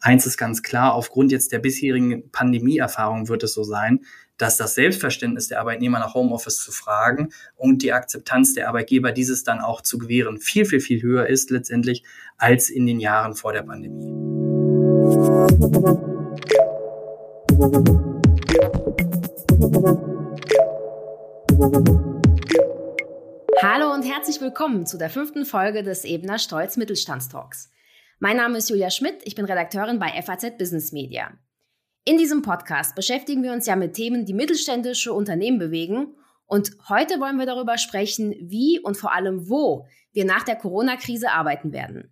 Eins ist ganz klar, aufgrund jetzt der bisherigen Pandemieerfahrung wird es so sein, dass das Selbstverständnis der Arbeitnehmer nach Homeoffice zu fragen und die Akzeptanz der Arbeitgeber, dieses dann auch zu gewähren, viel, viel, viel höher ist letztendlich als in den Jahren vor der Pandemie. Hallo und herzlich willkommen zu der fünften Folge des Ebener Stolz Mittelstandstalks. Mein Name ist Julia Schmidt, ich bin Redakteurin bei FAZ Business Media. In diesem Podcast beschäftigen wir uns ja mit Themen, die mittelständische Unternehmen bewegen. Und heute wollen wir darüber sprechen, wie und vor allem wo wir nach der Corona-Krise arbeiten werden.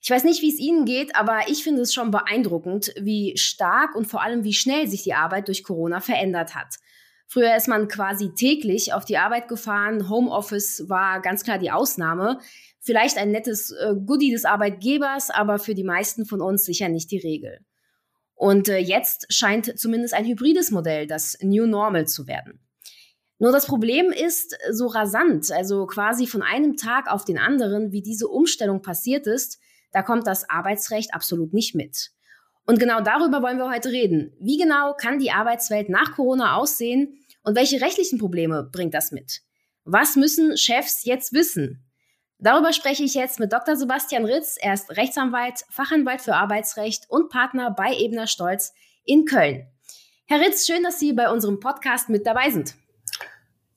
Ich weiß nicht, wie es Ihnen geht, aber ich finde es schon beeindruckend, wie stark und vor allem wie schnell sich die Arbeit durch Corona verändert hat. Früher ist man quasi täglich auf die Arbeit gefahren. Homeoffice war ganz klar die Ausnahme. Vielleicht ein nettes äh, Goodie des Arbeitgebers, aber für die meisten von uns sicher nicht die Regel. Und äh, jetzt scheint zumindest ein hybrides Modell das New Normal zu werden. Nur das Problem ist so rasant, also quasi von einem Tag auf den anderen, wie diese Umstellung passiert ist, da kommt das Arbeitsrecht absolut nicht mit. Und genau darüber wollen wir heute reden. Wie genau kann die Arbeitswelt nach Corona aussehen und welche rechtlichen Probleme bringt das mit? Was müssen Chefs jetzt wissen? Darüber spreche ich jetzt mit Dr. Sebastian Ritz. Er ist Rechtsanwalt, Fachanwalt für Arbeitsrecht und Partner bei Ebner Stolz in Köln. Herr Ritz, schön, dass Sie bei unserem Podcast mit dabei sind.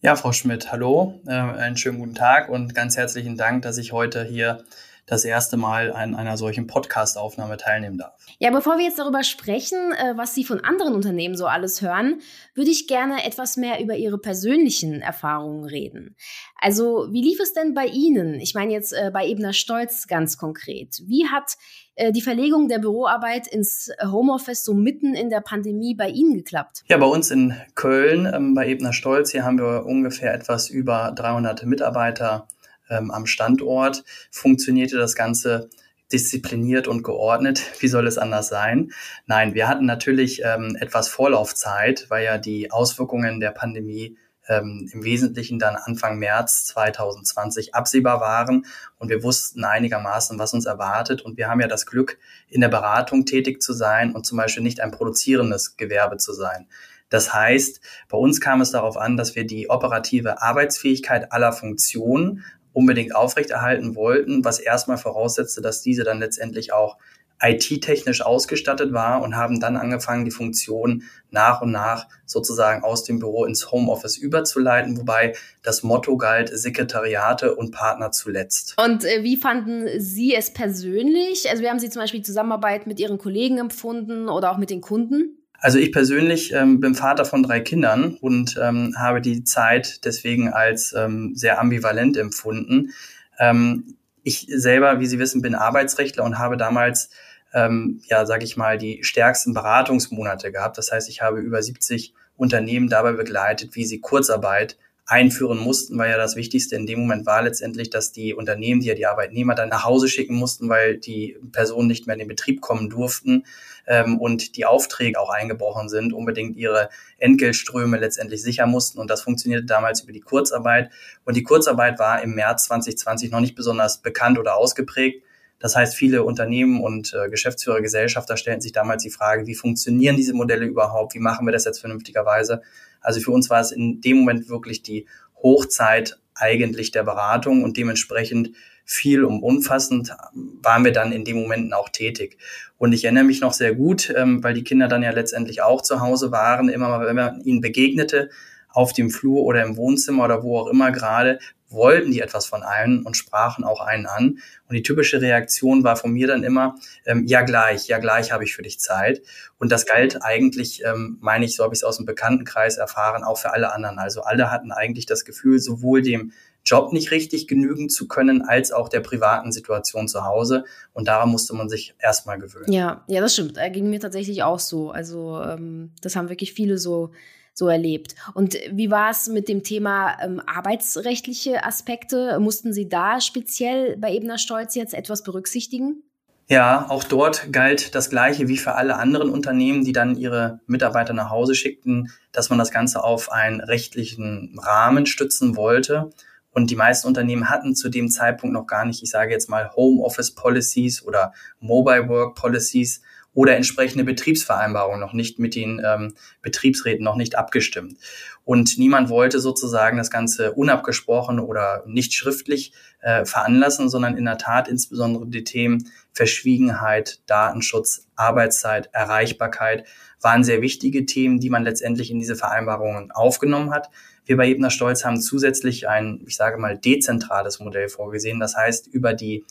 Ja, Frau Schmidt, hallo, äh, einen schönen guten Tag und ganz herzlichen Dank, dass ich heute hier das erste Mal an einer solchen Podcast-Aufnahme teilnehmen darf. Ja, bevor wir jetzt darüber sprechen, äh, was Sie von anderen Unternehmen so alles hören, würde ich gerne etwas mehr über Ihre persönlichen Erfahrungen reden. Also, wie lief es denn bei Ihnen? Ich meine jetzt äh, bei Ebner Stolz ganz konkret. Wie hat äh, die Verlegung der Büroarbeit ins Homeoffice so mitten in der Pandemie bei Ihnen geklappt? Ja, bei uns in Köln, ähm, bei Ebner Stolz, hier haben wir ungefähr etwas über 300 Mitarbeiter ähm, am Standort, funktionierte das Ganze diszipliniert und geordnet. Wie soll es anders sein? Nein, wir hatten natürlich ähm, etwas Vorlaufzeit, weil ja die Auswirkungen der Pandemie ähm, im Wesentlichen dann Anfang März 2020 absehbar waren und wir wussten einigermaßen, was uns erwartet. Und wir haben ja das Glück, in der Beratung tätig zu sein und zum Beispiel nicht ein produzierendes Gewerbe zu sein. Das heißt, bei uns kam es darauf an, dass wir die operative Arbeitsfähigkeit aller Funktionen unbedingt aufrechterhalten wollten, was erstmal voraussetzte, dass diese dann letztendlich auch IT-technisch ausgestattet war und haben dann angefangen, die Funktion nach und nach sozusagen aus dem Büro ins Homeoffice überzuleiten, wobei das Motto galt Sekretariate und Partner zuletzt. Und äh, wie fanden Sie es persönlich? Also wie haben Sie zum Beispiel Zusammenarbeit mit Ihren Kollegen empfunden oder auch mit den Kunden? Also ich persönlich ähm, bin Vater von drei Kindern und ähm, habe die Zeit deswegen als ähm, sehr ambivalent empfunden. Ähm, ich selber, wie Sie wissen, bin Arbeitsrechtler und habe damals, ähm, ja, sage ich mal, die stärksten Beratungsmonate gehabt. Das heißt, ich habe über 70 Unternehmen dabei begleitet, wie sie Kurzarbeit einführen mussten, weil ja das Wichtigste in dem Moment war letztendlich, dass die Unternehmen, die ja die Arbeitnehmer dann nach Hause schicken mussten, weil die Personen nicht mehr in den Betrieb kommen durften ähm, und die Aufträge auch eingebrochen sind, unbedingt ihre Entgeltströme letztendlich sichern mussten. Und das funktionierte damals über die Kurzarbeit. Und die Kurzarbeit war im März 2020 noch nicht besonders bekannt oder ausgeprägt. Das heißt, viele Unternehmen und äh, Geschäftsführer, Gesellschafter stellten sich damals die Frage, wie funktionieren diese Modelle überhaupt? Wie machen wir das jetzt vernünftigerweise? Also für uns war es in dem Moment wirklich die Hochzeit eigentlich der Beratung und dementsprechend viel und umfassend waren wir dann in den Momenten auch tätig. Und ich erinnere mich noch sehr gut, ähm, weil die Kinder dann ja letztendlich auch zu Hause waren, immer mal, wenn man ihnen begegnete, auf dem Flur oder im Wohnzimmer oder wo auch immer gerade, wollten die etwas von einem und sprachen auch einen an. Und die typische Reaktion war von mir dann immer, ähm, ja gleich, ja gleich habe ich für dich Zeit. Und das galt eigentlich, ähm, meine ich, so habe ich es aus dem Bekanntenkreis erfahren, auch für alle anderen. Also alle hatten eigentlich das Gefühl, sowohl dem Job nicht richtig genügen zu können, als auch der privaten Situation zu Hause. Und daran musste man sich erstmal gewöhnen. Ja, ja, das stimmt. Er ging mir tatsächlich auch so. Also ähm, das haben wirklich viele so so erlebt. Und wie war es mit dem Thema ähm, arbeitsrechtliche Aspekte? Mussten Sie da speziell bei Ebner Stolz jetzt etwas berücksichtigen? Ja, auch dort galt das Gleiche wie für alle anderen Unternehmen, die dann ihre Mitarbeiter nach Hause schickten, dass man das Ganze auf einen rechtlichen Rahmen stützen wollte. Und die meisten Unternehmen hatten zu dem Zeitpunkt noch gar nicht, ich sage jetzt mal, Homeoffice Policies oder Mobile Work Policies oder entsprechende Betriebsvereinbarungen noch nicht mit den ähm, Betriebsräten noch nicht abgestimmt. Und niemand wollte sozusagen das Ganze unabgesprochen oder nicht schriftlich äh, veranlassen, sondern in der Tat insbesondere die Themen Verschwiegenheit, Datenschutz, Arbeitszeit, Erreichbarkeit waren sehr wichtige Themen, die man letztendlich in diese Vereinbarungen aufgenommen hat. Wir bei Ebner Stolz haben zusätzlich ein, ich sage mal, dezentrales Modell vorgesehen. Das heißt, über die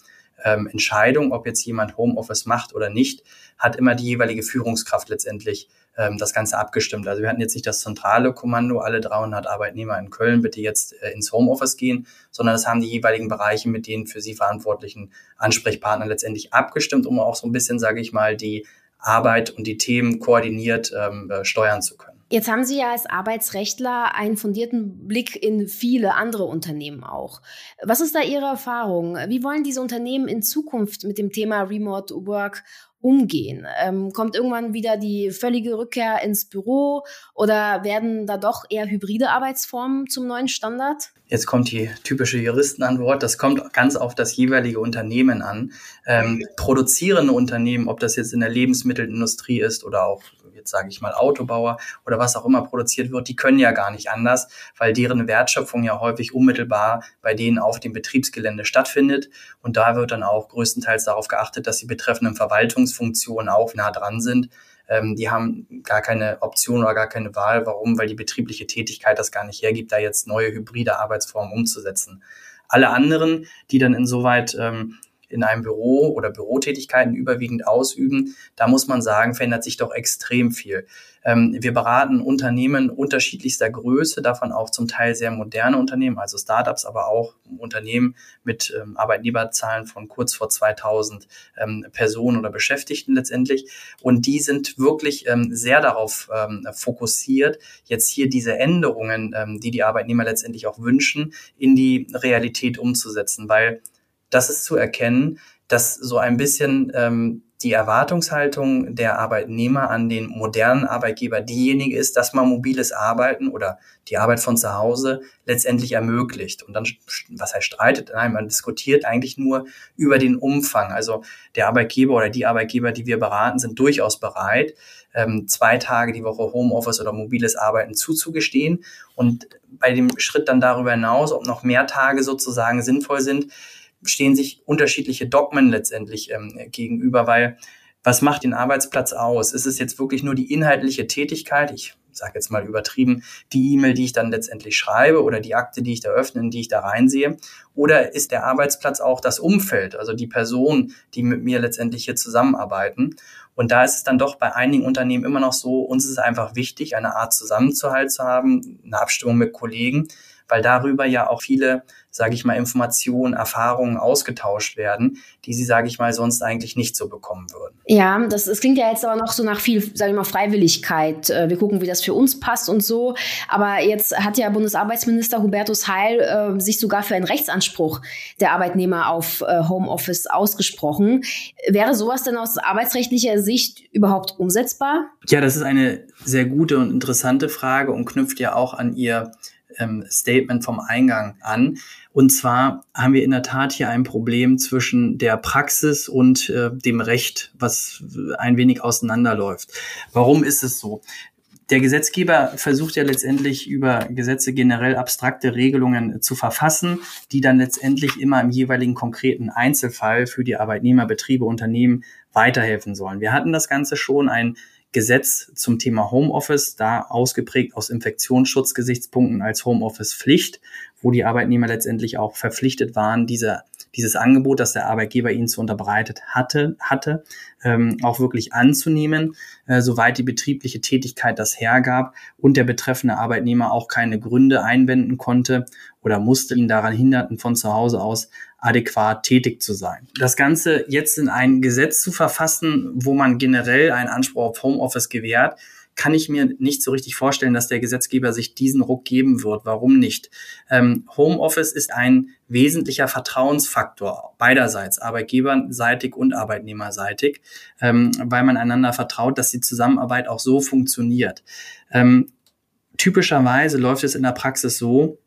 ähm, Entscheidung, ob jetzt jemand Homeoffice macht oder nicht, hat immer die jeweilige Führungskraft letztendlich ähm, das Ganze abgestimmt. Also wir hatten jetzt nicht das zentrale Kommando, alle 300 Arbeitnehmer in Köln bitte jetzt äh, ins Homeoffice gehen, sondern das haben die jeweiligen Bereiche mit den für sie verantwortlichen Ansprechpartnern letztendlich abgestimmt, um auch so ein bisschen, sage ich mal, die Arbeit und die Themen koordiniert ähm, äh, steuern zu können. Jetzt haben Sie ja als Arbeitsrechtler einen fundierten Blick in viele andere Unternehmen auch. Was ist da Ihre Erfahrung? Wie wollen diese Unternehmen in Zukunft mit dem Thema Remote Work umgehen? Ähm, kommt irgendwann wieder die völlige Rückkehr ins Büro oder werden da doch eher hybride Arbeitsformen zum neuen Standard? Jetzt kommt die typische Juristenantwort. Das kommt ganz auf das jeweilige Unternehmen an. Ähm, produzierende Unternehmen, ob das jetzt in der Lebensmittelindustrie ist oder auch jetzt sage ich mal Autobauer oder was auch immer produziert wird, die können ja gar nicht anders, weil deren Wertschöpfung ja häufig unmittelbar bei denen auf dem Betriebsgelände stattfindet. Und da wird dann auch größtenteils darauf geachtet, dass die betreffenden Verwaltungsfunktionen auch nah dran sind. Ähm, die haben gar keine Option oder gar keine Wahl. Warum? Weil die betriebliche Tätigkeit das gar nicht hergibt, da jetzt neue hybride Arbeitsformen umzusetzen. Alle anderen, die dann insoweit ähm, in einem Büro oder Bürotätigkeiten überwiegend ausüben, da muss man sagen, verändert sich doch extrem viel. Ähm, wir beraten Unternehmen unterschiedlichster Größe, davon auch zum Teil sehr moderne Unternehmen, also Startups, aber auch Unternehmen mit ähm, Arbeitnehmerzahlen von kurz vor 2000 ähm, Personen oder Beschäftigten letztendlich. Und die sind wirklich ähm, sehr darauf ähm, fokussiert, jetzt hier diese Änderungen, ähm, die die Arbeitnehmer letztendlich auch wünschen, in die Realität umzusetzen, weil das ist zu erkennen, dass so ein bisschen ähm, die Erwartungshaltung der Arbeitnehmer an den modernen Arbeitgeber diejenige ist, dass man mobiles Arbeiten oder die Arbeit von zu Hause letztendlich ermöglicht. Und dann, was heißt streitet? Nein, man diskutiert eigentlich nur über den Umfang. Also der Arbeitgeber oder die Arbeitgeber, die wir beraten, sind durchaus bereit, ähm, zwei Tage die Woche Homeoffice oder mobiles Arbeiten zuzugestehen. Und bei dem Schritt dann darüber hinaus, ob noch mehr Tage sozusagen sinnvoll sind, stehen sich unterschiedliche Dogmen letztendlich ähm, gegenüber, weil was macht den Arbeitsplatz aus? Ist es jetzt wirklich nur die inhaltliche Tätigkeit? Ich sage jetzt mal übertrieben, die E-Mail, die ich dann letztendlich schreibe oder die Akte, die ich da öffne, die ich da reinsehe? Oder ist der Arbeitsplatz auch das Umfeld, also die Personen, die mit mir letztendlich hier zusammenarbeiten? Und da ist es dann doch bei einigen Unternehmen immer noch so, uns ist es einfach wichtig, eine Art Zusammenzuhalt zu haben, eine Abstimmung mit Kollegen, weil darüber ja auch viele, sage ich mal, Informationen, Erfahrungen ausgetauscht werden, die sie, sage ich mal, sonst eigentlich nicht so bekommen würden. Ja, das, das klingt ja jetzt aber noch so nach viel, sage ich mal, Freiwilligkeit. Äh, wir gucken, wie das für uns passt und so. Aber jetzt hat ja Bundesarbeitsminister Hubertus Heil äh, sich sogar für einen Rechtsanspruch der Arbeitnehmer auf äh, Homeoffice ausgesprochen. Wäre sowas denn aus arbeitsrechtlicher Sicht überhaupt umsetzbar? Ja, das ist eine sehr gute und interessante Frage und knüpft ja auch an Ihr ähm, Statement vom Eingang an. Und zwar haben wir in der Tat hier ein Problem zwischen der Praxis und äh, dem Recht, was ein wenig auseinanderläuft. Warum ist es so? Der Gesetzgeber versucht ja letztendlich über Gesetze generell abstrakte Regelungen zu verfassen, die dann letztendlich immer im jeweiligen konkreten Einzelfall für die Arbeitnehmer, Betriebe, Unternehmen weiterhelfen sollen. Wir hatten das Ganze schon ein Gesetz zum Thema Homeoffice, da ausgeprägt aus Infektionsschutzgesichtspunkten als Homeoffice-Pflicht, wo die Arbeitnehmer letztendlich auch verpflichtet waren, diese, dieses Angebot, das der Arbeitgeber ihnen zu unterbreitet hatte, hatte ähm, auch wirklich anzunehmen, äh, soweit die betriebliche Tätigkeit das hergab und der betreffende Arbeitnehmer auch keine Gründe einwenden konnte oder musste ihn daran hinderten, von zu Hause aus adäquat tätig zu sein. Das Ganze jetzt in ein Gesetz zu verfassen, wo man generell einen Anspruch auf Homeoffice gewährt, kann ich mir nicht so richtig vorstellen, dass der Gesetzgeber sich diesen Ruck geben wird. Warum nicht? Ähm, Homeoffice ist ein wesentlicher Vertrauensfaktor beiderseits, arbeitgeberseitig und arbeitnehmerseitig, ähm, weil man einander vertraut, dass die Zusammenarbeit auch so funktioniert. Ähm, typischerweise läuft es in der Praxis so,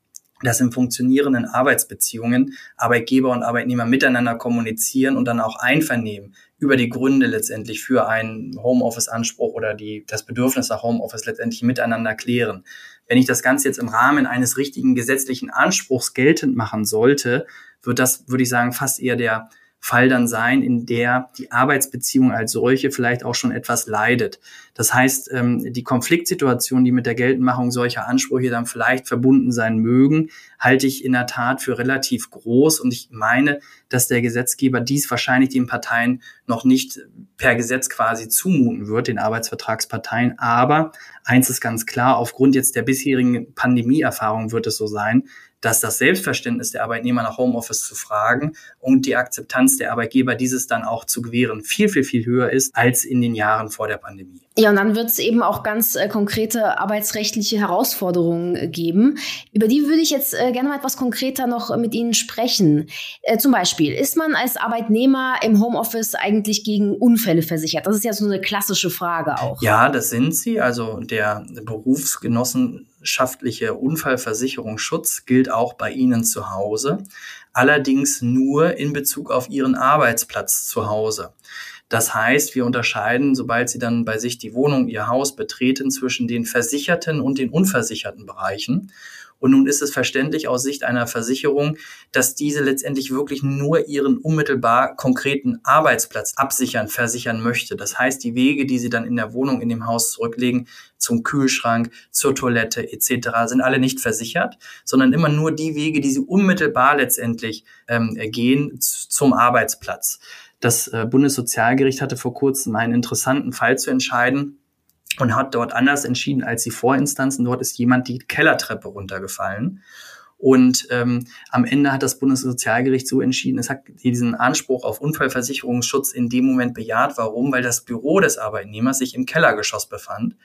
dass in funktionierenden Arbeitsbeziehungen Arbeitgeber und Arbeitnehmer miteinander kommunizieren und dann auch einvernehmen über die Gründe letztendlich für einen Homeoffice-Anspruch oder die, das Bedürfnis nach Homeoffice letztendlich miteinander klären. Wenn ich das Ganze jetzt im Rahmen eines richtigen gesetzlichen Anspruchs geltend machen sollte, wird das, würde ich sagen, fast eher der Fall dann sein, in der die Arbeitsbeziehung als solche vielleicht auch schon etwas leidet. Das heißt, ähm, die Konfliktsituationen, die mit der Geltendmachung solcher Ansprüche dann vielleicht verbunden sein mögen, halte ich in der Tat für relativ groß. Und ich meine, dass der Gesetzgeber dies wahrscheinlich den Parteien noch nicht per Gesetz quasi zumuten wird, den Arbeitsvertragsparteien. Aber eins ist ganz klar, aufgrund jetzt der bisherigen Pandemieerfahrung wird es so sein, dass das Selbstverständnis der Arbeitnehmer nach Homeoffice zu fragen und die Akzeptanz der Arbeitgeber dieses dann auch zu gewähren viel, viel, viel höher ist als in den Jahren vor der Pandemie. Ja, und dann wird es eben auch ganz äh, konkrete arbeitsrechtliche Herausforderungen äh, geben. Über die würde ich jetzt äh, gerne mal etwas konkreter noch mit Ihnen sprechen. Äh, zum Beispiel, ist man als Arbeitnehmer im Homeoffice eigentlich gegen Unfälle versichert? Das ist ja so eine klassische Frage auch. Ja, das sind sie. Also der Berufsgenossen wirtschaftliche Unfallversicherungsschutz gilt auch bei Ihnen zu Hause, allerdings nur in Bezug auf Ihren Arbeitsplatz zu Hause. Das heißt, wir unterscheiden, sobald Sie dann bei sich die Wohnung, Ihr Haus betreten, zwischen den versicherten und den unversicherten Bereichen. Und nun ist es verständlich aus Sicht einer Versicherung, dass diese letztendlich wirklich nur ihren unmittelbar konkreten Arbeitsplatz absichern, versichern möchte. Das heißt, die Wege, die sie dann in der Wohnung, in dem Haus zurücklegen, zum Kühlschrank, zur Toilette etc., sind alle nicht versichert, sondern immer nur die Wege, die sie unmittelbar letztendlich ähm, gehen zum Arbeitsplatz. Das äh, Bundessozialgericht hatte vor kurzem einen interessanten Fall zu entscheiden und hat dort anders entschieden als die Vorinstanzen. Dort ist jemand die Kellertreppe runtergefallen. Und ähm, am Ende hat das Bundessozialgericht so entschieden, es hat diesen Anspruch auf Unfallversicherungsschutz in dem Moment bejaht. Warum? Weil das Büro des Arbeitnehmers sich im Kellergeschoss befand.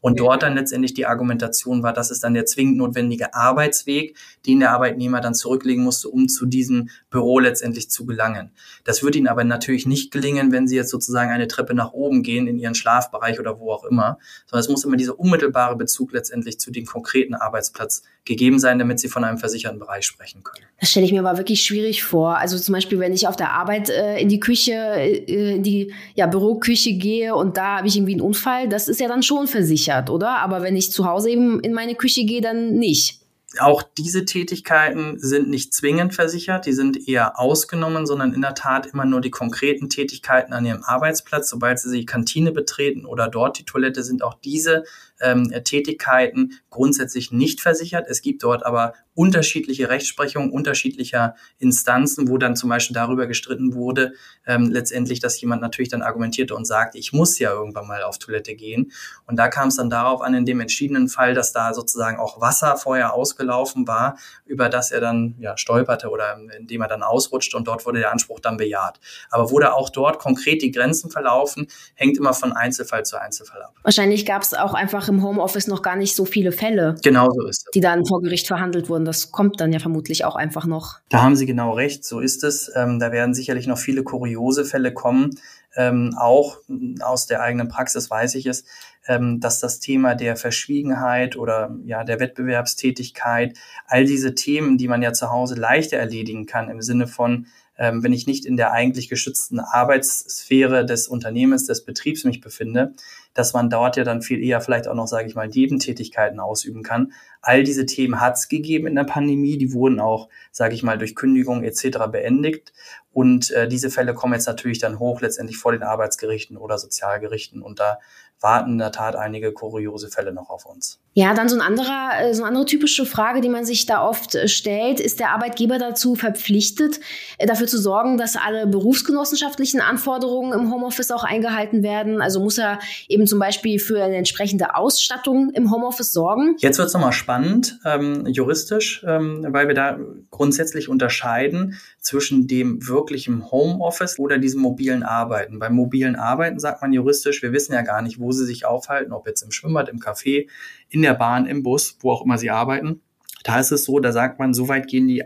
Und ja. dort dann letztendlich die Argumentation war, dass es dann der zwingend notwendige Arbeitsweg, den der Arbeitnehmer dann zurücklegen musste, um zu diesem Büro letztendlich zu gelangen. Das wird Ihnen aber natürlich nicht gelingen, wenn Sie jetzt sozusagen eine Treppe nach oben gehen in Ihren Schlafbereich oder wo auch immer, sondern es muss immer dieser unmittelbare Bezug letztendlich zu dem konkreten Arbeitsplatz gegeben sein, damit Sie von einem versicherten Bereich sprechen können. Das stelle ich mir aber wirklich schwierig vor. Also zum Beispiel, wenn ich auf der Arbeit äh, in die Küche, äh, in die ja, Büroküche gehe und da habe ich irgendwie einen Unfall, das ist ja dann schon versichert, oder? Aber wenn ich zu Hause eben in meine Küche gehe, dann nicht. Auch diese Tätigkeiten sind nicht zwingend versichert, die sind eher ausgenommen, sondern in der Tat immer nur die konkreten Tätigkeiten an ihrem Arbeitsplatz. Sobald sie die Kantine betreten oder dort die Toilette sind, auch diese ähm, Tätigkeiten grundsätzlich nicht versichert. Es gibt dort aber unterschiedliche Rechtsprechungen unterschiedlicher Instanzen, wo dann zum Beispiel darüber gestritten wurde, ähm, letztendlich, dass jemand natürlich dann argumentierte und sagte, ich muss ja irgendwann mal auf Toilette gehen. Und da kam es dann darauf an, in dem entschiedenen Fall, dass da sozusagen auch Wasser vorher ausgelaufen war, über das er dann ja, stolperte oder indem er dann ausrutschte und dort wurde der Anspruch dann bejaht. Aber wurde auch dort konkret die Grenzen verlaufen, hängt immer von Einzelfall zu Einzelfall ab. Wahrscheinlich gab es auch einfach im Homeoffice noch gar nicht so viele Fälle. Genau so ist. Die dann vor Gericht verhandelt wurden. Das kommt dann ja vermutlich auch einfach noch. Da haben Sie genau recht, so ist es. Ähm, da werden sicherlich noch viele kuriose Fälle kommen. Ähm, auch aus der eigenen Praxis weiß ich es, ähm, dass das Thema der Verschwiegenheit oder ja der Wettbewerbstätigkeit, all diese Themen, die man ja zu Hause leichter erledigen kann im Sinne von ähm, wenn ich nicht in der eigentlich geschützten Arbeitssphäre des Unternehmens, des Betriebs mich befinde, dass man dort ja dann viel eher vielleicht auch noch, sage ich mal, Nebentätigkeiten ausüben kann. All diese Themen hat es gegeben in der Pandemie, die wurden auch, sage ich mal, durch Kündigung etc. beendigt. Und äh, diese Fälle kommen jetzt natürlich dann hoch letztendlich vor den Arbeitsgerichten oder Sozialgerichten. Und da warten in der Tat einige kuriose Fälle noch auf uns. Ja, dann so, ein anderer, äh, so eine andere typische Frage, die man sich da oft äh, stellt, ist der Arbeitgeber dazu verpflichtet, äh, dafür zu sorgen, dass alle berufsgenossenschaftlichen Anforderungen im Homeoffice auch eingehalten werden? Also muss er eben zum Beispiel für eine entsprechende Ausstattung im Homeoffice sorgen? Jetzt wird es nochmal spannend, ähm, juristisch, ähm, weil wir da grundsätzlich unterscheiden zwischen dem wirklichen Homeoffice oder diesem mobilen Arbeiten. Beim mobilen Arbeiten sagt man juristisch, wir wissen ja gar nicht, wo sie sich aufhalten, ob jetzt im Schwimmbad, im Café, in der Bahn, im Bus, wo auch immer sie arbeiten. Da ist es so, da sagt man, so weit gehen die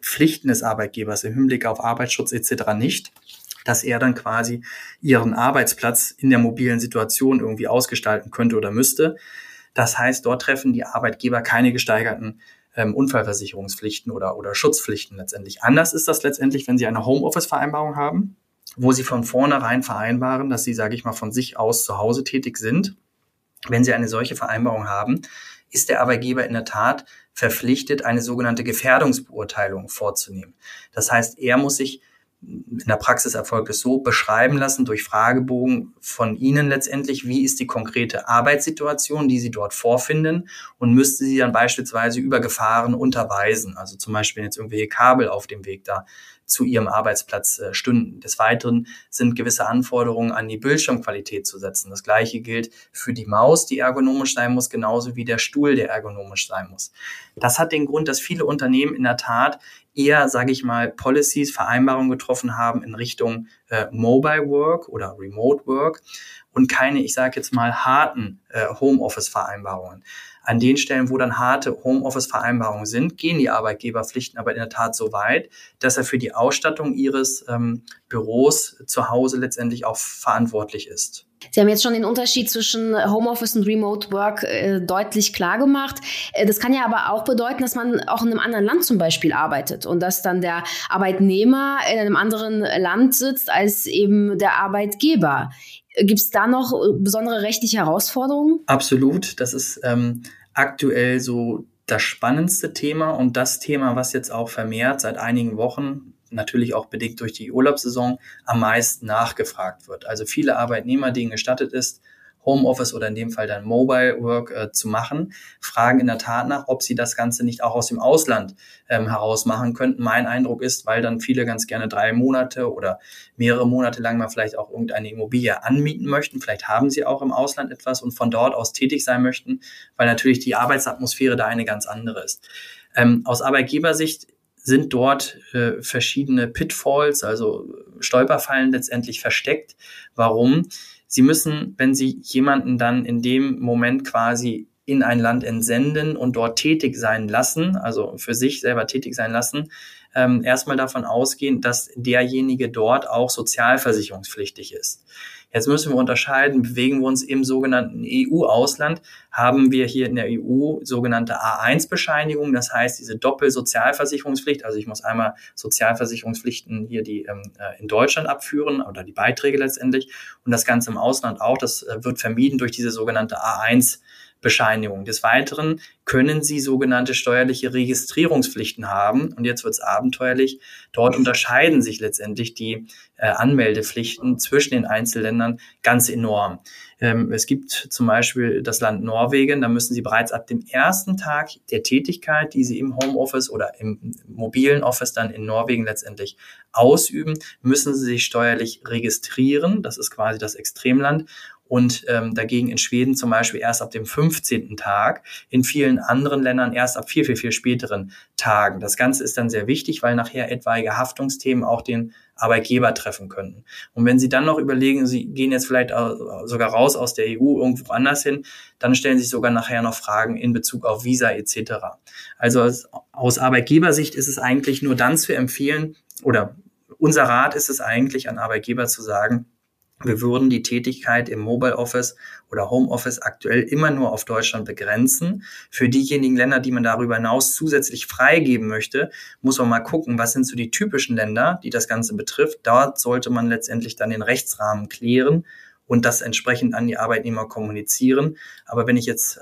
Pflichten des Arbeitgebers im Hinblick auf Arbeitsschutz etc. nicht, dass er dann quasi ihren Arbeitsplatz in der mobilen Situation irgendwie ausgestalten könnte oder müsste. Das heißt, dort treffen die Arbeitgeber keine gesteigerten ähm, Unfallversicherungspflichten oder, oder Schutzpflichten letztendlich. Anders ist das letztendlich, wenn Sie eine Homeoffice-Vereinbarung haben, wo Sie von vornherein vereinbaren, dass Sie, sage ich mal, von sich aus zu Hause tätig sind. Wenn Sie eine solche Vereinbarung haben, ist der Arbeitgeber in der Tat verpflichtet, eine sogenannte Gefährdungsbeurteilung vorzunehmen. Das heißt, er muss sich in der Praxis erfolgt es so, beschreiben lassen durch Fragebogen von Ihnen letztendlich, wie ist die konkrete Arbeitssituation, die Sie dort vorfinden und müsste Sie dann beispielsweise über Gefahren unterweisen. Also zum Beispiel jetzt irgendwelche Kabel auf dem Weg da zu ihrem Arbeitsplatz äh, stünden. Des Weiteren sind gewisse Anforderungen an die Bildschirmqualität zu setzen. Das gleiche gilt für die Maus, die ergonomisch sein muss, genauso wie der Stuhl, der ergonomisch sein muss. Das hat den Grund, dass viele Unternehmen in der Tat eher, sage ich mal, Policies, Vereinbarungen getroffen haben in Richtung äh, Mobile Work oder Remote Work und keine, ich sage jetzt mal, harten äh, Homeoffice-Vereinbarungen. An den Stellen, wo dann harte Homeoffice-Vereinbarungen sind, gehen die Arbeitgeberpflichten aber in der Tat so weit, dass er für die Ausstattung ihres ähm, Büros zu Hause letztendlich auch verantwortlich ist. Sie haben jetzt schon den Unterschied zwischen Homeoffice und Remote Work äh, deutlich klar gemacht. Äh, das kann ja aber auch bedeuten, dass man auch in einem anderen Land zum Beispiel arbeitet und dass dann der Arbeitnehmer in einem anderen Land sitzt als eben der Arbeitgeber. Gibt es da noch äh, besondere rechtliche Herausforderungen? Absolut. Das ist ähm, aktuell so das spannendste Thema und das Thema, was jetzt auch vermehrt seit einigen Wochen, natürlich auch bedingt durch die Urlaubssaison, am meisten nachgefragt wird. Also viele Arbeitnehmer, denen gestattet ist, Homeoffice oder in dem Fall dann Mobile Work äh, zu machen, fragen in der Tat nach, ob sie das Ganze nicht auch aus dem Ausland ähm, heraus machen könnten. Mein Eindruck ist, weil dann viele ganz gerne drei Monate oder mehrere Monate lang mal vielleicht auch irgendeine Immobilie anmieten möchten. Vielleicht haben sie auch im Ausland etwas und von dort aus tätig sein möchten, weil natürlich die Arbeitsatmosphäre da eine ganz andere ist. Ähm, aus Arbeitgebersicht sind dort äh, verschiedene Pitfalls, also Stolperfallen letztendlich versteckt. Warum? Sie müssen, wenn Sie jemanden dann in dem Moment quasi in ein Land entsenden und dort tätig sein lassen, also für sich selber tätig sein lassen, ähm, erstmal davon ausgehen, dass derjenige dort auch sozialversicherungspflichtig ist. Jetzt müssen wir unterscheiden, bewegen wir uns im sogenannten EU-Ausland, haben wir hier in der EU sogenannte A1-Bescheinigung, das heißt diese Doppelsozialversicherungspflicht, also ich muss einmal Sozialversicherungspflichten hier die ähm, äh, in Deutschland abführen oder die Beiträge letztendlich und das Ganze im Ausland auch, das äh, wird vermieden durch diese sogenannte A1 Bescheinigung. Des Weiteren können Sie sogenannte steuerliche Registrierungspflichten haben. Und jetzt wird es abenteuerlich. Dort unterscheiden sich letztendlich die äh, Anmeldepflichten zwischen den Einzelländern ganz enorm. Ähm, es gibt zum Beispiel das Land Norwegen, da müssen Sie bereits ab dem ersten Tag der Tätigkeit, die Sie im Homeoffice oder im mobilen Office dann in Norwegen letztendlich ausüben, müssen Sie sich steuerlich registrieren. Das ist quasi das Extremland und ähm, dagegen in Schweden zum Beispiel erst ab dem 15. Tag, in vielen anderen Ländern erst ab viel, viel, viel späteren Tagen. Das Ganze ist dann sehr wichtig, weil nachher etwaige Haftungsthemen auch den Arbeitgeber treffen könnten. Und wenn Sie dann noch überlegen, Sie gehen jetzt vielleicht sogar raus aus der EU irgendwo anders hin, dann stellen sich sogar nachher noch Fragen in Bezug auf Visa etc. Also aus Arbeitgebersicht ist es eigentlich nur dann zu empfehlen oder unser Rat ist es eigentlich an Arbeitgeber zu sagen, wir würden die Tätigkeit im Mobile Office oder Home Office aktuell immer nur auf Deutschland begrenzen. Für diejenigen Länder, die man darüber hinaus zusätzlich freigeben möchte, muss man mal gucken, was sind so die typischen Länder, die das Ganze betrifft. Dort sollte man letztendlich dann den Rechtsrahmen klären und das entsprechend an die Arbeitnehmer kommunizieren. Aber wenn ich jetzt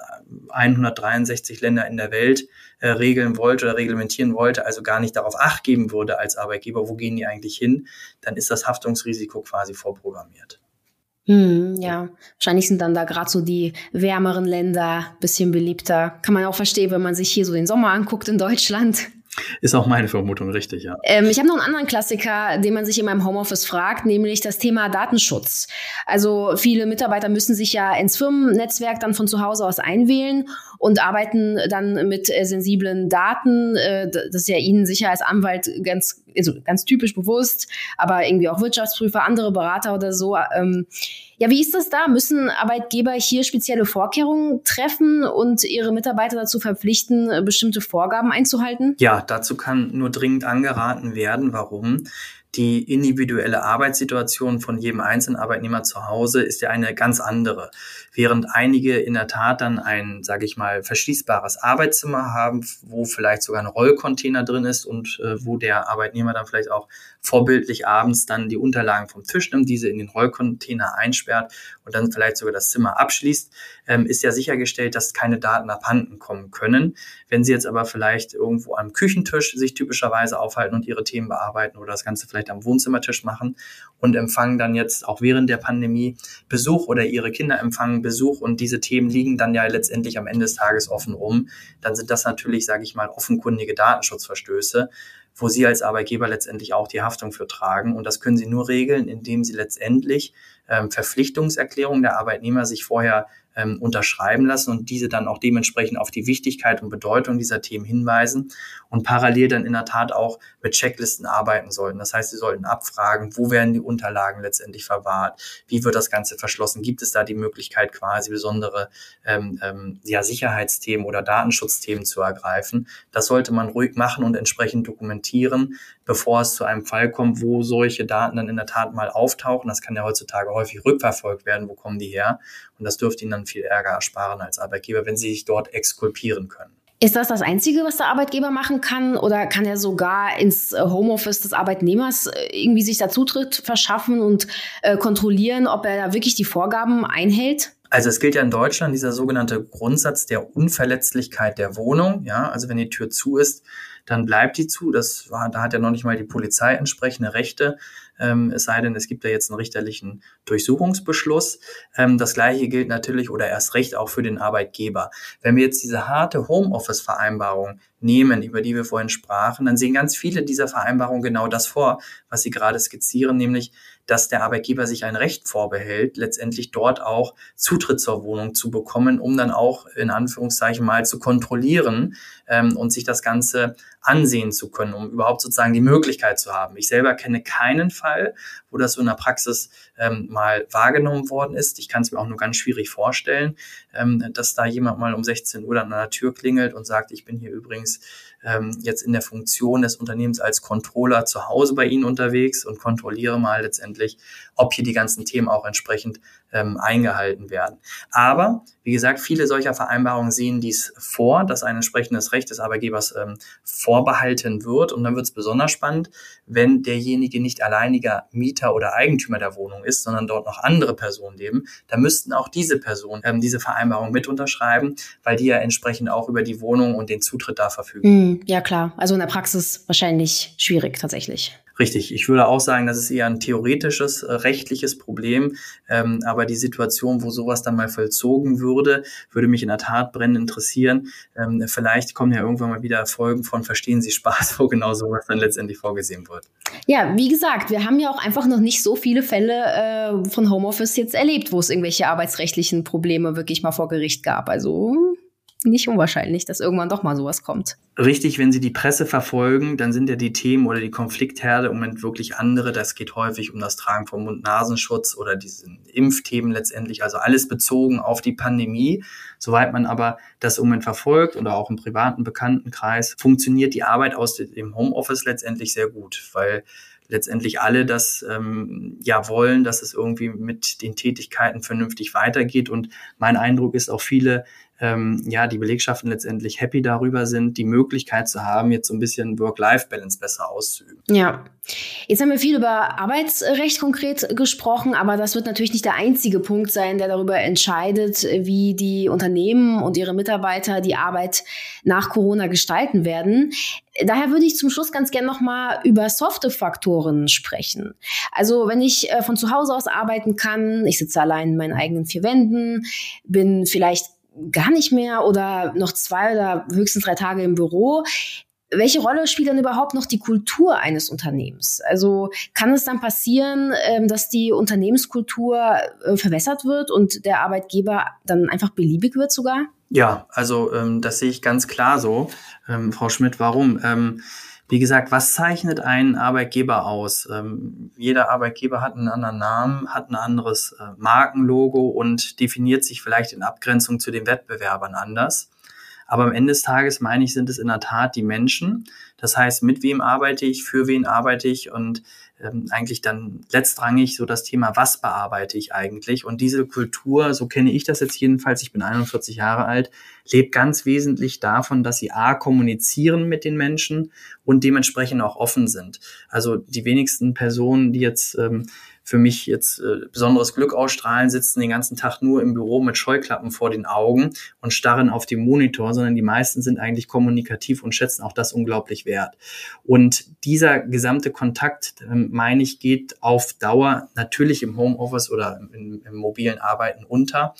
163 Länder in der Welt äh, regeln wollte oder reglementieren wollte, also gar nicht darauf acht geben würde als Arbeitgeber, wo gehen die eigentlich hin, dann ist das Haftungsrisiko quasi vorprogrammiert. Hm, ja, wahrscheinlich sind dann da gerade so die wärmeren Länder bisschen beliebter. Kann man auch verstehen, wenn man sich hier so den Sommer anguckt in Deutschland. Ist auch meine Vermutung richtig, ja. Ähm, ich habe noch einen anderen Klassiker, den man sich in meinem Homeoffice fragt, nämlich das Thema Datenschutz. Also viele Mitarbeiter müssen sich ja ins Firmennetzwerk dann von zu Hause aus einwählen und arbeiten dann mit äh, sensiblen Daten. Äh, das ist ja Ihnen sicher als Anwalt ganz, also ganz typisch bewusst, aber irgendwie auch Wirtschaftsprüfer, andere Berater oder so. Ähm, ja, wie ist das da? Müssen Arbeitgeber hier spezielle Vorkehrungen treffen und ihre Mitarbeiter dazu verpflichten, äh, bestimmte Vorgaben einzuhalten? Ja, dazu kann nur dringend angeraten werden. Warum? die individuelle Arbeitssituation von jedem einzelnen Arbeitnehmer zu Hause ist ja eine ganz andere. Während einige in der Tat dann ein, sage ich mal, verschließbares Arbeitszimmer haben, wo vielleicht sogar ein Rollcontainer drin ist und äh, wo der Arbeitnehmer dann vielleicht auch vorbildlich abends dann die Unterlagen vom Tisch nimmt, diese in den Rollcontainer einsperrt und dann vielleicht sogar das Zimmer abschließt, ähm, ist ja sichergestellt, dass keine Daten abhanden kommen können. Wenn Sie jetzt aber vielleicht irgendwo am Küchentisch sich typischerweise aufhalten und Ihre Themen bearbeiten oder das Ganze vielleicht am Wohnzimmertisch machen und empfangen dann jetzt auch während der Pandemie Besuch oder Ihre Kinder empfangen Besuch und diese Themen liegen dann ja letztendlich am Ende des Tages offen rum, dann sind das natürlich, sage ich mal, offenkundige Datenschutzverstöße wo Sie als Arbeitgeber letztendlich auch die Haftung für tragen. Und das können Sie nur regeln, indem Sie letztendlich ähm, Verpflichtungserklärungen der Arbeitnehmer sich vorher ähm, unterschreiben lassen und diese dann auch dementsprechend auf die Wichtigkeit und Bedeutung dieser Themen hinweisen und parallel dann in der Tat auch mit Checklisten arbeiten sollten. Das heißt, sie sollten abfragen, wo werden die Unterlagen letztendlich verwahrt, wie wird das Ganze verschlossen, gibt es da die Möglichkeit quasi besondere ähm, ähm, ja, Sicherheitsthemen oder Datenschutzthemen zu ergreifen. Das sollte man ruhig machen und entsprechend dokumentieren, bevor es zu einem Fall kommt, wo solche Daten dann in der Tat mal auftauchen. Das kann ja heutzutage häufig rückverfolgt werden, wo kommen die her. Und das dürfte ihnen dann viel Ärger ersparen als Arbeitgeber, wenn sie sich dort exkulpieren können. Ist das das Einzige, was der Arbeitgeber machen kann? Oder kann er sogar ins äh, Homeoffice des Arbeitnehmers äh, irgendwie sich da Zutritt verschaffen und äh, kontrollieren, ob er da wirklich die Vorgaben einhält? Also es gilt ja in Deutschland dieser sogenannte Grundsatz der Unverletzlichkeit der Wohnung. Ja, also wenn die Tür zu ist, dann bleibt die zu. Das war, da hat ja noch nicht mal die Polizei entsprechende Rechte ähm, es sei denn, es gibt ja jetzt einen richterlichen Durchsuchungsbeschluss. Ähm, das gleiche gilt natürlich oder erst recht auch für den Arbeitgeber. Wenn wir jetzt diese harte Homeoffice-Vereinbarung nehmen, über die wir vorhin sprachen, dann sehen ganz viele dieser Vereinbarungen genau das vor, was Sie gerade skizzieren, nämlich dass der Arbeitgeber sich ein Recht vorbehält, letztendlich dort auch Zutritt zur Wohnung zu bekommen, um dann auch in Anführungszeichen mal zu kontrollieren ähm, und sich das Ganze ansehen zu können, um überhaupt sozusagen die Möglichkeit zu haben. Ich selber kenne keinen Fall, wo das so in der Praxis ähm, mal wahrgenommen worden ist. Ich kann es mir auch nur ganz schwierig vorstellen, ähm, dass da jemand mal um 16 Uhr an der Tür klingelt und sagt, ich bin hier übrigens ähm, jetzt in der Funktion des Unternehmens als Controller zu Hause bei Ihnen unterwegs und kontrolliere mal letztendlich, ob hier die ganzen Themen auch entsprechend ähm, eingehalten werden. Aber wie gesagt, viele solcher Vereinbarungen sehen dies vor, dass ein entsprechendes Recht des Arbeitgebers ähm, vorbehalten wird. Und dann wird es besonders spannend, wenn derjenige nicht alleiniger Mieter oder Eigentümer der Wohnung ist, sondern dort noch andere Personen leben. Da müssten auch diese Personen ähm, diese Vereinbarung mit unterschreiben, weil die ja entsprechend auch über die Wohnung und den Zutritt da verfügen. Mm, ja klar, also in der Praxis wahrscheinlich schwierig tatsächlich. Richtig, ich würde auch sagen, das ist eher ein theoretisches, äh, rechtliches Problem. Ähm, aber die Situation, wo sowas dann mal vollzogen würde, würde mich in der Tat brennend interessieren. Ähm, vielleicht kommen ja irgendwann mal wieder Folgen von Verstehen Sie Spaß, wo genau sowas dann letztendlich vorgesehen wird. Ja, wie gesagt, wir haben ja auch einfach noch nicht so viele Fälle äh, von Homeoffice jetzt erlebt, wo es irgendwelche arbeitsrechtlichen Probleme wirklich mal vor Gericht gab. Also nicht unwahrscheinlich, dass irgendwann doch mal sowas kommt. Richtig, wenn Sie die Presse verfolgen, dann sind ja die Themen oder die Konfliktherde im Moment wirklich andere. Das geht häufig um das Tragen von Mund-Nasenschutz oder diese Impfthemen letztendlich, also alles bezogen auf die Pandemie. Soweit man aber das im Moment verfolgt oder auch im privaten Bekanntenkreis, funktioniert die Arbeit aus dem Homeoffice letztendlich sehr gut, weil letztendlich alle das ähm, ja wollen, dass es irgendwie mit den Tätigkeiten vernünftig weitergeht. Und mein Eindruck ist auch viele ähm, ja, die Belegschaften letztendlich happy darüber sind, die Möglichkeit zu haben, jetzt so ein bisschen Work-Life-Balance besser auszuüben. Ja. Jetzt haben wir viel über Arbeitsrecht konkret gesprochen, aber das wird natürlich nicht der einzige Punkt sein, der darüber entscheidet, wie die Unternehmen und ihre Mitarbeiter die Arbeit nach Corona gestalten werden. Daher würde ich zum Schluss ganz gerne nochmal über softe Faktoren sprechen. Also wenn ich äh, von zu Hause aus arbeiten kann, ich sitze allein in meinen eigenen vier Wänden, bin vielleicht gar nicht mehr oder noch zwei oder höchstens drei Tage im Büro. Welche Rolle spielt dann überhaupt noch die Kultur eines Unternehmens? Also kann es dann passieren, ähm, dass die Unternehmenskultur äh, verwässert wird und der Arbeitgeber dann einfach beliebig wird sogar? Ja, also ähm, das sehe ich ganz klar so, ähm, Frau Schmidt. Warum? Wie gesagt, was zeichnet einen Arbeitgeber aus? Ähm, jeder Arbeitgeber hat einen anderen Namen, hat ein anderes äh, Markenlogo und definiert sich vielleicht in Abgrenzung zu den Wettbewerbern anders. Aber am Ende des Tages, meine ich, sind es in der Tat die Menschen. Das heißt, mit wem arbeite ich, für wen arbeite ich und ähm, eigentlich dann letztrangig so das Thema, was bearbeite ich eigentlich? Und diese Kultur, so kenne ich das jetzt jedenfalls, ich bin 41 Jahre alt, lebt ganz wesentlich davon, dass sie A, kommunizieren mit den Menschen und dementsprechend auch offen sind. Also die wenigsten Personen, die jetzt ähm, für mich jetzt äh, besonderes Glück ausstrahlen, sitzen den ganzen Tag nur im Büro mit Scheuklappen vor den Augen und starren auf den Monitor, sondern die meisten sind eigentlich kommunikativ und schätzen auch das unglaublich wert. Und dieser gesamte Kontakt, äh, meine ich, geht auf Dauer natürlich im Homeoffice oder im, im mobilen Arbeiten unter.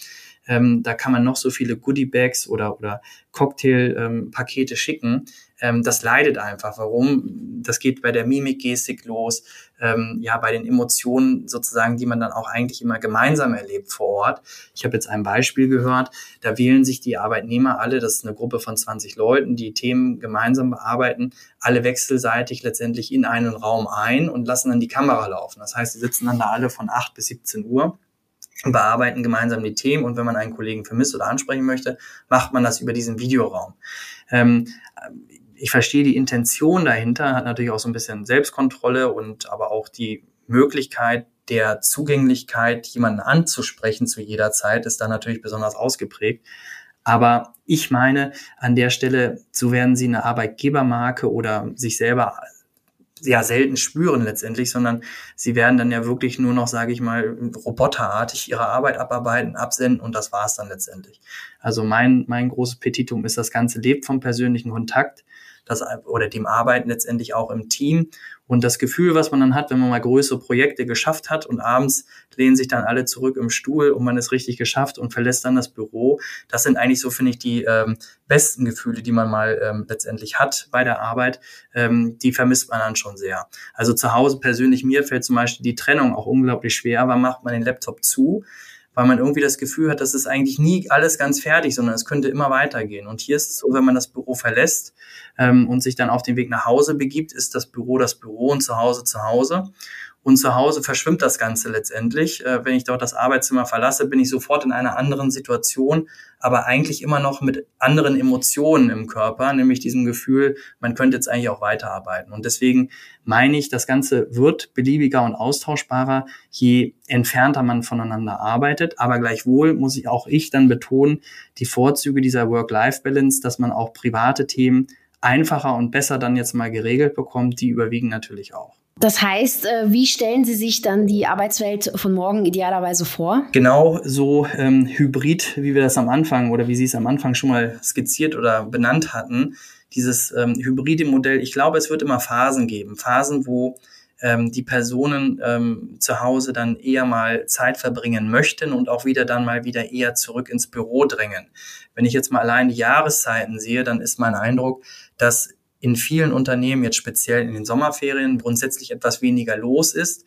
Ähm, da kann man noch so viele Goodie-Bags oder, oder Cocktail-Pakete ähm, schicken. Ähm, das leidet einfach. Warum? Das geht bei der Mimikgestik los, ähm, ja, bei den Emotionen sozusagen, die man dann auch eigentlich immer gemeinsam erlebt vor Ort. Ich habe jetzt ein Beispiel gehört, da wählen sich die Arbeitnehmer alle, das ist eine Gruppe von 20 Leuten, die Themen gemeinsam bearbeiten, alle wechselseitig letztendlich in einen Raum ein und lassen dann die Kamera laufen. Das heißt, sie sitzen dann da alle von 8 bis 17 Uhr bearbeiten gemeinsam die Themen und wenn man einen Kollegen vermisst oder ansprechen möchte, macht man das über diesen Videoraum. Ähm, ich verstehe die Intention dahinter, hat natürlich auch so ein bisschen Selbstkontrolle und aber auch die Möglichkeit der Zugänglichkeit, jemanden anzusprechen zu jeder Zeit, ist da natürlich besonders ausgeprägt. Aber ich meine, an der Stelle, so werden Sie eine Arbeitgebermarke oder sich selber ja selten spüren letztendlich, sondern sie werden dann ja wirklich nur noch, sage ich mal, roboterartig ihre Arbeit abarbeiten, absenden und das war's dann letztendlich. Also mein, mein großes Petitum ist, das Ganze lebt vom persönlichen Kontakt das, oder dem Arbeiten letztendlich auch im Team. Und das Gefühl, was man dann hat, wenn man mal größere Projekte geschafft hat und abends lehnen sich dann alle zurück im Stuhl und man ist richtig geschafft und verlässt dann das Büro, das sind eigentlich so, finde ich, die ähm, besten Gefühle, die man mal ähm, letztendlich hat bei der Arbeit. Ähm, die vermisst man dann schon sehr. Also zu Hause persönlich mir fällt zum Beispiel die Trennung auch unglaublich schwer, weil macht man den Laptop zu weil man irgendwie das Gefühl hat, dass es eigentlich nie alles ganz fertig, sondern es könnte immer weitergehen. Und hier ist es so, wenn man das Büro verlässt ähm, und sich dann auf den Weg nach Hause begibt, ist das Büro das Büro und zu Hause zu Hause. Und zu Hause verschwimmt das Ganze letztendlich. Äh, wenn ich dort das Arbeitszimmer verlasse, bin ich sofort in einer anderen Situation, aber eigentlich immer noch mit anderen Emotionen im Körper, nämlich diesem Gefühl, man könnte jetzt eigentlich auch weiterarbeiten. Und deswegen meine ich, das Ganze wird beliebiger und austauschbarer, je entfernter man voneinander arbeitet. Aber gleichwohl muss ich auch ich dann betonen, die Vorzüge dieser Work-Life-Balance, dass man auch private Themen einfacher und besser dann jetzt mal geregelt bekommt, die überwiegen natürlich auch. Das heißt, äh, wie stellen Sie sich dann die Arbeitswelt von morgen idealerweise vor? Genau so ähm, hybrid, wie wir das am Anfang oder wie Sie es am Anfang schon mal skizziert oder benannt hatten. Dieses ähm, hybride Modell, ich glaube, es wird immer Phasen geben. Phasen, wo ähm, die Personen ähm, zu Hause dann eher mal Zeit verbringen möchten und auch wieder dann mal wieder eher zurück ins Büro drängen. Wenn ich jetzt mal allein die Jahreszeiten sehe, dann ist mein Eindruck, dass in vielen Unternehmen, jetzt speziell in den Sommerferien, grundsätzlich etwas weniger los ist.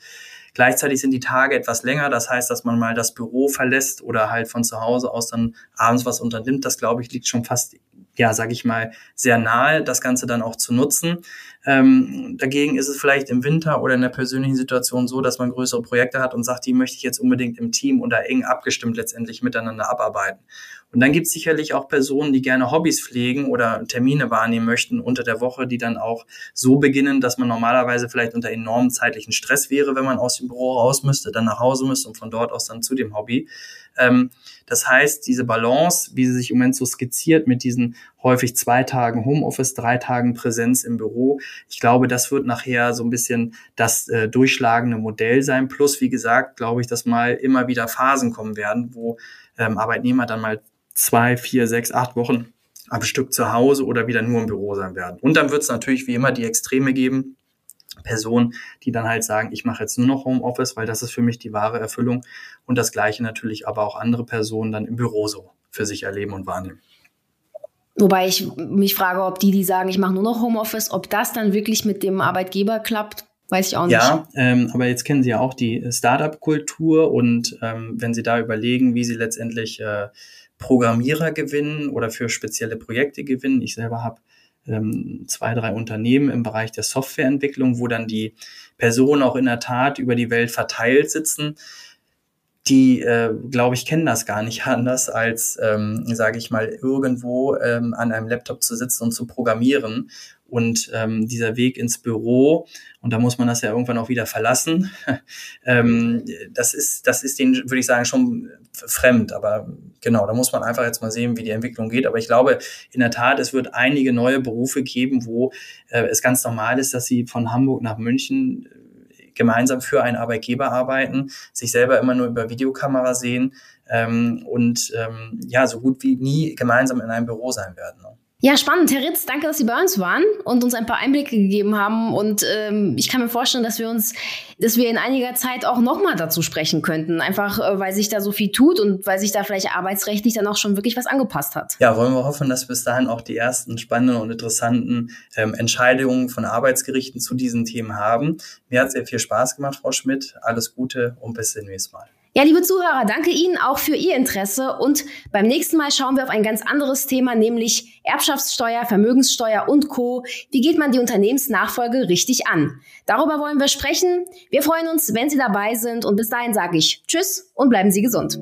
Gleichzeitig sind die Tage etwas länger. Das heißt, dass man mal das Büro verlässt oder halt von zu Hause aus dann abends was unternimmt. Das, glaube ich, liegt schon fast, ja, sage ich mal, sehr nahe, das Ganze dann auch zu nutzen. Ähm, dagegen ist es vielleicht im Winter oder in der persönlichen Situation so, dass man größere Projekte hat und sagt, die möchte ich jetzt unbedingt im Team oder eng abgestimmt letztendlich miteinander abarbeiten. Und dann gibt es sicherlich auch Personen, die gerne Hobbys pflegen oder Termine wahrnehmen möchten unter der Woche, die dann auch so beginnen, dass man normalerweise vielleicht unter enormem zeitlichen Stress wäre, wenn man aus dem Büro raus müsste, dann nach Hause müsste und von dort aus dann zu dem Hobby. Ähm, das heißt, diese Balance, wie sie sich im Moment so skizziert mit diesen häufig zwei Tagen Homeoffice, drei Tagen Präsenz im Büro, ich glaube, das wird nachher so ein bisschen das äh, durchschlagende Modell sein. Plus, wie gesagt, glaube ich, dass mal immer wieder Phasen kommen werden, wo ähm, Arbeitnehmer dann mal zwei, vier, sechs, acht Wochen am Stück zu Hause oder wieder nur im Büro sein werden. Und dann wird es natürlich wie immer die Extreme geben, Personen, die dann halt sagen, ich mache jetzt nur noch Homeoffice, weil das ist für mich die wahre Erfüllung. Und das gleiche natürlich aber auch andere Personen dann im Büro so für sich erleben und wahrnehmen. Wobei ich mich frage, ob die, die sagen, ich mache nur noch Homeoffice, ob das dann wirklich mit dem Arbeitgeber klappt, weiß ich auch nicht. Ja, ähm, aber jetzt kennen Sie ja auch die Startup-Kultur und ähm, wenn Sie da überlegen, wie Sie letztendlich äh, Programmierer gewinnen oder für spezielle Projekte gewinnen. Ich selber habe ähm, zwei, drei Unternehmen im Bereich der Softwareentwicklung, wo dann die Personen auch in der Tat über die Welt verteilt sitzen. Die, äh, glaube ich, kennen das gar nicht anders, als, ähm, sage ich mal, irgendwo ähm, an einem Laptop zu sitzen und zu programmieren. Und ähm, dieser Weg ins Büro, und da muss man das ja irgendwann auch wieder verlassen, ähm, das ist, das ist den, würde ich sagen, schon fremd. Aber genau, da muss man einfach jetzt mal sehen, wie die Entwicklung geht. Aber ich glaube, in der Tat, es wird einige neue Berufe geben, wo äh, es ganz normal ist, dass sie von Hamburg nach München gemeinsam für einen Arbeitgeber arbeiten, sich selber immer nur über Videokamera sehen ähm, und ähm, ja, so gut wie nie gemeinsam in einem Büro sein werden. Ne? Ja, spannend. Herr Ritz, danke, dass Sie bei uns waren und uns ein paar Einblicke gegeben haben. Und ähm, ich kann mir vorstellen, dass wir uns, dass wir in einiger Zeit auch nochmal dazu sprechen könnten. Einfach, äh, weil sich da so viel tut und weil sich da vielleicht arbeitsrechtlich dann auch schon wirklich was angepasst hat. Ja, wollen wir hoffen, dass bis dahin auch die ersten spannenden und interessanten ähm, Entscheidungen von Arbeitsgerichten zu diesen Themen haben. Mir hat sehr viel Spaß gemacht, Frau Schmidt. Alles Gute und bis demnächst mal. Ja, liebe Zuhörer, danke Ihnen auch für Ihr Interesse und beim nächsten Mal schauen wir auf ein ganz anderes Thema, nämlich Erbschaftssteuer, Vermögenssteuer und Co. Wie geht man die Unternehmensnachfolge richtig an? Darüber wollen wir sprechen. Wir freuen uns, wenn Sie dabei sind und bis dahin sage ich Tschüss und bleiben Sie gesund.